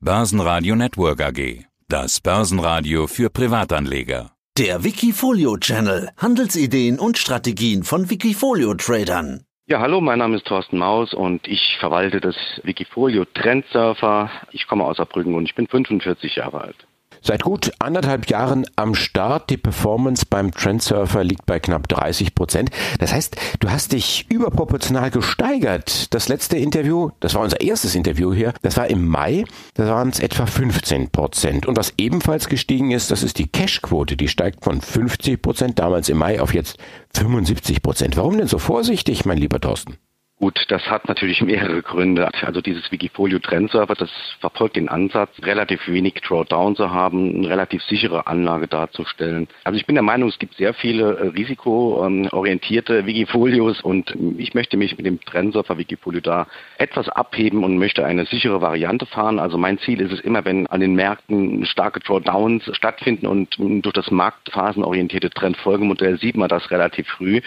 Börsenradio Network AG. Das Börsenradio für Privatanleger. Der Wikifolio Channel. Handelsideen und Strategien von Wikifolio Tradern. Ja, hallo, mein Name ist Thorsten Maus und ich verwalte das Wikifolio Trendsurfer. Ich komme aus Saarbrücken und ich bin 45 Jahre alt. Seit gut anderthalb Jahren am Start. Die Performance beim Trendsurfer liegt bei knapp 30 Prozent. Das heißt, du hast dich überproportional gesteigert. Das letzte Interview, das war unser erstes Interview hier, das war im Mai. Da waren es etwa 15 Prozent. Und was ebenfalls gestiegen ist, das ist die Cashquote. Die steigt von 50 Prozent damals im Mai auf jetzt 75 Prozent. Warum denn so vorsichtig, mein lieber Thorsten? Gut, das hat natürlich mehrere Gründe. Also dieses Wikifolio Trendserver, das verfolgt den Ansatz, relativ wenig Drawdown zu haben, eine relativ sichere Anlage darzustellen. Also ich bin der Meinung, es gibt sehr viele äh, risikoorientierte Wikifolios und ich möchte mich mit dem Trendsurfer Wikifolio da etwas abheben und möchte eine sichere Variante fahren. Also mein Ziel ist es immer, wenn an den Märkten starke Drawdowns stattfinden und durch das marktphasenorientierte Trendfolgemodell sieht man das relativ früh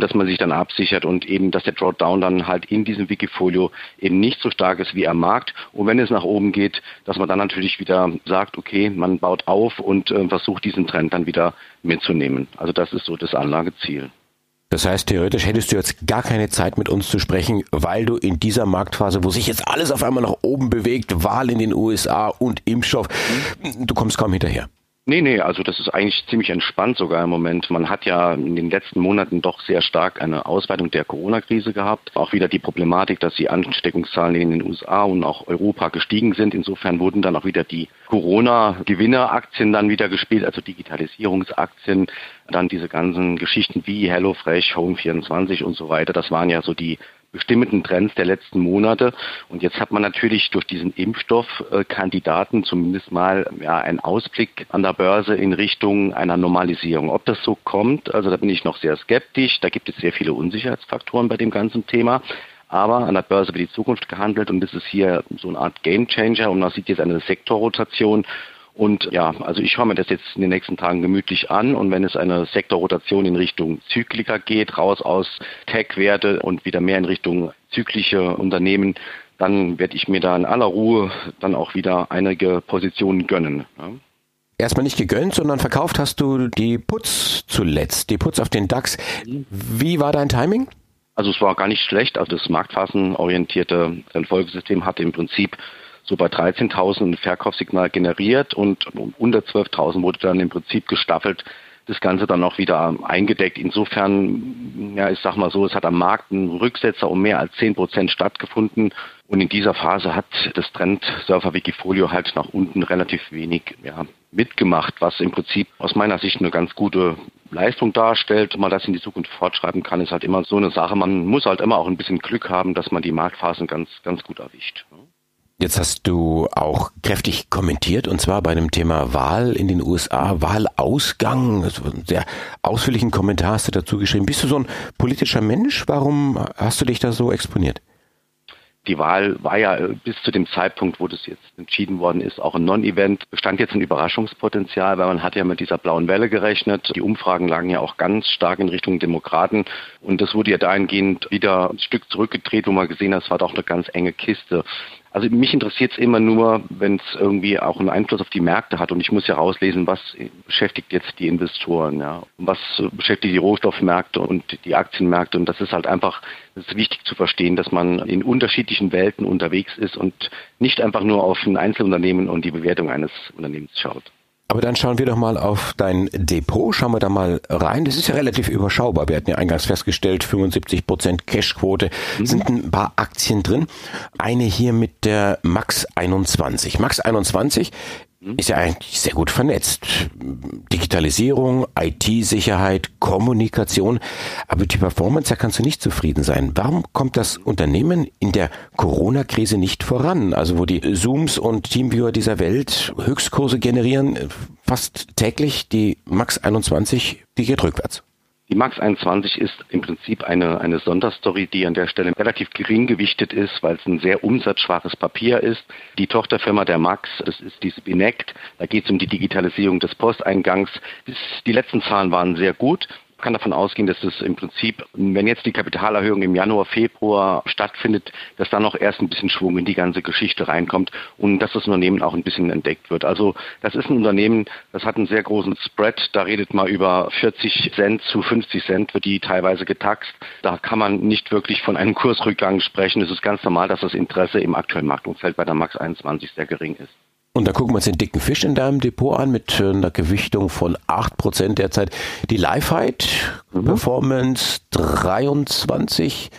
dass man sich dann absichert und eben, dass der Drawdown dann halt in diesem Wikifolio eben nicht so stark ist wie am Markt. Und wenn es nach oben geht, dass man dann natürlich wieder sagt, okay, man baut auf und äh, versucht diesen Trend dann wieder mitzunehmen. Also das ist so das Anlageziel. Das heißt, theoretisch hättest du jetzt gar keine Zeit mit uns zu sprechen, weil du in dieser Marktphase, wo sich jetzt alles auf einmal nach oben bewegt, Wahl in den USA und Impfstoff, du kommst kaum hinterher. Nee, nee, also das ist eigentlich ziemlich entspannt sogar im Moment. Man hat ja in den letzten Monaten doch sehr stark eine Ausweitung der Corona-Krise gehabt. Auch wieder die Problematik, dass die Ansteckungszahlen in den USA und auch Europa gestiegen sind. Insofern wurden dann auch wieder die Corona-Gewinneraktien dann wieder gespielt, also Digitalisierungsaktien, dann diese ganzen Geschichten wie HelloFresh, Home24 und so weiter. Das waren ja so die bestimmten Trends der letzten Monate. Und jetzt hat man natürlich durch diesen Impfstoffkandidaten zumindest mal ja, einen Ausblick an der Börse in Richtung einer Normalisierung. Ob das so kommt, also da bin ich noch sehr skeptisch. Da gibt es sehr viele Unsicherheitsfaktoren bei dem ganzen Thema. Aber an der Börse wird die Zukunft gehandelt und das ist hier so eine Art Gamechanger und man sieht jetzt eine Sektorrotation und ja, also ich schaue mir das jetzt in den nächsten Tagen gemütlich an und wenn es eine Sektorrotation in Richtung Zykliker geht, raus aus Tech-Werte und wieder mehr in Richtung zyklische Unternehmen, dann werde ich mir da in aller Ruhe dann auch wieder einige Positionen gönnen. Ja. Erstmal nicht gegönnt, sondern verkauft hast du die Putz zuletzt, die Putz auf den DAX. Wie war dein Timing? Also es war gar nicht schlecht. Also das marktphasenorientierte Folgesystem hatte im Prinzip so bei 13.000 ein Verkaufssignal generiert und unter 12.000 wurde dann im Prinzip gestaffelt das Ganze dann auch wieder eingedeckt. Insofern, ja, ich sag mal so, es hat am Markt ein Rücksetzer um mehr als 10 Prozent stattgefunden. Und in dieser Phase hat das Trendsurfer Wikifolio halt nach unten relativ wenig ja, mitgemacht, was im Prinzip aus meiner Sicht eine ganz gute Leistung darstellt. Ob man das in die Zukunft fortschreiben kann, ist halt immer so eine Sache. Man muss halt immer auch ein bisschen Glück haben, dass man die Marktphasen ganz, ganz gut erwischt. Jetzt hast du auch kräftig kommentiert und zwar bei dem Thema Wahl in den USA, Wahlausgang. Also sehr ausführlichen Kommentar hast du dazu geschrieben. Bist du so ein politischer Mensch? Warum hast du dich da so exponiert? Die Wahl war ja bis zu dem Zeitpunkt, wo das jetzt entschieden worden ist, auch ein Non-Event. Bestand jetzt ein Überraschungspotenzial, weil man hat ja mit dieser blauen Welle gerechnet. Die Umfragen lagen ja auch ganz stark in Richtung Demokraten. Und das wurde ja dahingehend wieder ein Stück zurückgedreht, wo man gesehen hat, es war doch eine ganz enge Kiste. Also mich interessiert es immer nur, wenn es irgendwie auch einen Einfluss auf die Märkte hat. Und ich muss ja rauslesen, was beschäftigt jetzt die Investoren, ja. Und was beschäftigt die Rohstoffmärkte und die Aktienmärkte. Und das ist halt einfach, das ist wichtig zu verstehen, dass man in unterschiedlichen Welten unterwegs ist und nicht einfach nur auf ein Einzelunternehmen und die Bewertung eines Unternehmens schaut. Aber dann schauen wir doch mal auf dein Depot, schauen wir da mal rein. Das ist ja relativ überschaubar. Wir hatten ja eingangs festgestellt, 75 Prozent Cashquote, mhm. sind ein paar Aktien drin. Eine hier mit der Max 21. Max 21 ist ja eigentlich sehr gut vernetzt. Digitalisierung, IT-Sicherheit, Kommunikation. Aber die Performance, da kannst du nicht zufrieden sein. Warum kommt das Unternehmen in der Corona-Krise nicht voran? Also wo die Zooms und Teamviewer dieser Welt Höchstkurse generieren, fast täglich die Max 21, die geht rückwärts. Die MAX 21 ist im Prinzip eine, eine Sonderstory, die an der Stelle relativ gering gewichtet ist, weil es ein sehr umsatzschwaches Papier ist. Die Tochterfirma der MAX, das ist diese Binect, da geht es um die Digitalisierung des Posteingangs. Die letzten Zahlen waren sehr gut. Kann davon ausgehen, dass es im Prinzip, wenn jetzt die Kapitalerhöhung im Januar, Februar stattfindet, dass dann noch erst ein bisschen Schwung in die ganze Geschichte reinkommt und dass das Unternehmen auch ein bisschen entdeckt wird. Also das ist ein Unternehmen, das hat einen sehr großen Spread. Da redet man über 40 Cent zu 50 Cent, wird die teilweise getaxt. Da kann man nicht wirklich von einem Kursrückgang sprechen. Es ist ganz normal, dass das Interesse im aktuellen Marktumfeld bei der MAX 21 sehr gering ist. Und da gucken wir uns den dicken Fisch in deinem Depot an mit einer Gewichtung von 8% derzeit. Die Lifehide mhm. Performance 23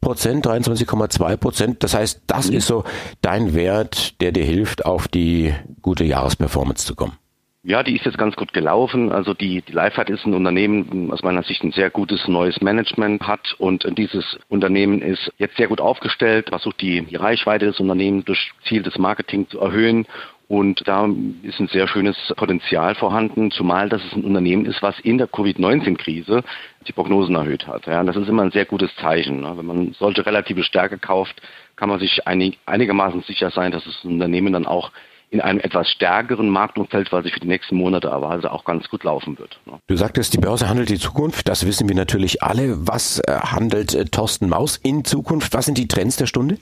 Prozent, 23,2 Prozent. Das heißt, das mhm. ist so dein Wert, der dir hilft, auf die gute Jahresperformance zu kommen. Ja, die ist jetzt ganz gut gelaufen. Also die, die Lifehide ist ein Unternehmen, aus meiner Sicht ein sehr gutes neues Management hat und dieses Unternehmen ist jetzt sehr gut aufgestellt, versucht die, die Reichweite des Unternehmens durch Ziel des Marketing zu erhöhen und da ist ein sehr schönes Potenzial vorhanden, zumal das es ein Unternehmen ist, was in der Covid-19-Krise die Prognosen erhöht hat. Ja, das ist immer ein sehr gutes Zeichen. Ne? Wenn man solche relative Stärke kauft, kann man sich einig, einigermaßen sicher sein, dass das Unternehmen dann auch in einem etwas stärkeren Marktumfeld, was sich für die nächsten Monate erwartet, auch ganz gut laufen wird. Ne? Du sagtest, die Börse handelt die Zukunft. Das wissen wir natürlich alle. Was äh, handelt äh, Thorsten Maus in Zukunft? Was sind die Trends der Stunde?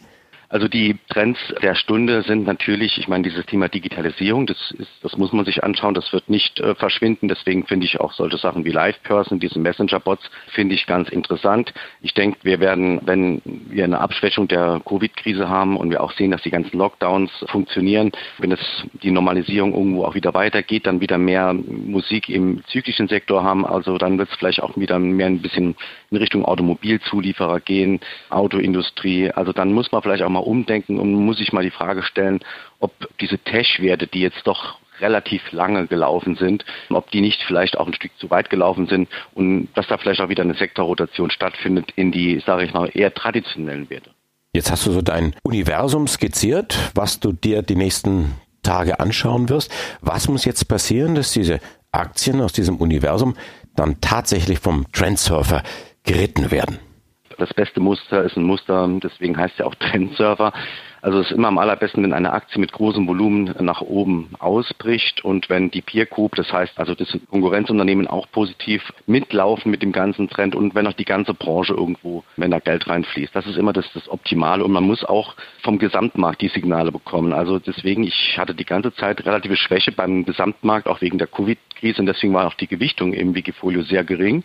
Also die Trends der Stunde sind natürlich, ich meine, dieses Thema Digitalisierung, das ist, das muss man sich anschauen, das wird nicht äh, verschwinden. Deswegen finde ich auch solche Sachen wie Live-Person, diese Messenger-Bots, finde ich ganz interessant. Ich denke, wir werden, wenn wir eine Abschwächung der Covid-Krise haben und wir auch sehen, dass die ganzen Lockdowns funktionieren, wenn es die Normalisierung irgendwo auch wieder weitergeht, dann wieder mehr Musik im zyklischen Sektor haben. Also dann wird es vielleicht auch wieder mehr ein bisschen in Richtung Automobilzulieferer gehen, Autoindustrie. Also dann muss man vielleicht auch mal umdenken und muss sich mal die Frage stellen, ob diese Tech-Werte, die jetzt doch relativ lange gelaufen sind, ob die nicht vielleicht auch ein Stück zu weit gelaufen sind und dass da vielleicht auch wieder eine Sektorrotation stattfindet in die, sage ich mal, eher traditionellen Werte. Jetzt hast du so dein Universum skizziert, was du dir die nächsten Tage anschauen wirst. Was muss jetzt passieren, dass diese Aktien aus diesem Universum dann tatsächlich vom Trendsurfer geritten werden? Das beste Muster ist ein Muster, deswegen heißt ja auch Trendsurfer. Also es ist immer am allerbesten, wenn eine Aktie mit großem Volumen nach oben ausbricht und wenn die Peer Group, das heißt also das Konkurrenzunternehmen auch positiv mitlaufen mit dem ganzen Trend und wenn auch die ganze Branche irgendwo, wenn da Geld reinfließt. Das ist immer das, das Optimale und man muss auch vom Gesamtmarkt die Signale bekommen. Also deswegen, ich hatte die ganze Zeit relative Schwäche beim Gesamtmarkt, auch wegen der Covid-Krise und deswegen war auch die Gewichtung im Wikifolio sehr gering.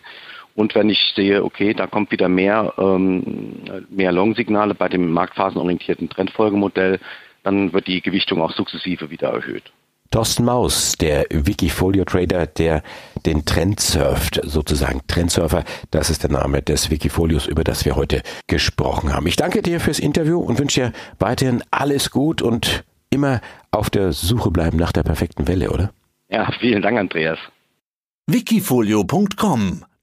Und wenn ich sehe, okay, da kommt wieder mehr, ähm, mehr Long-Signale bei dem marktphasenorientierten Trendfolgemodell, dann wird die Gewichtung auch sukzessive wieder erhöht. Thorsten Maus, der Wikifolio-Trader, der den Trend surft, sozusagen Trendsurfer, das ist der Name des Wikifolios, über das wir heute gesprochen haben. Ich danke dir fürs Interview und wünsche dir weiterhin alles gut und immer auf der Suche bleiben nach der perfekten Welle, oder? Ja, vielen Dank, Andreas. Wikifolio.com